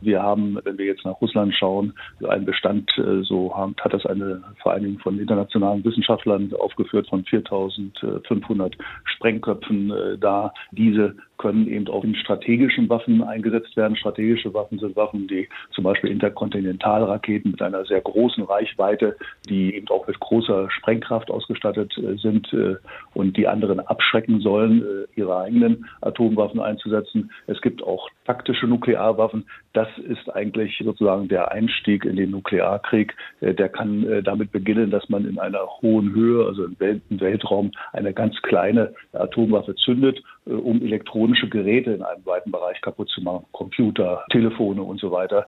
Wir haben, wenn wir jetzt nach Russland schauen, einen Bestand, äh, so hat das eine Vereinigung von internationalen Wissenschaftlern aufgeführt von 4500 Sprengköpfen äh, da. Diese können eben auch in strategischen Waffen eingesetzt werden. Strategische Waffen sind Waffen, die zum Beispiel Interkontinentalraketen mit einer sehr großen Reichweite, die eben auch mit großer Sprengkraft ausgestattet äh, sind äh, und die anderen abschrecken sollen, äh, ihre eigenen Atomwaffen einzusetzen. Es gibt auch taktische Nuklearwaffen. Das ist eigentlich sozusagen der Einstieg in den Nuklearkrieg. Der kann damit beginnen, dass man in einer hohen Höhe, also im Weltraum, eine ganz kleine Atomwaffe zündet, um Elektronen elektronische Geräte in einem weiten Bereich kaputt zu machen, Computer, Telefone und so weiter.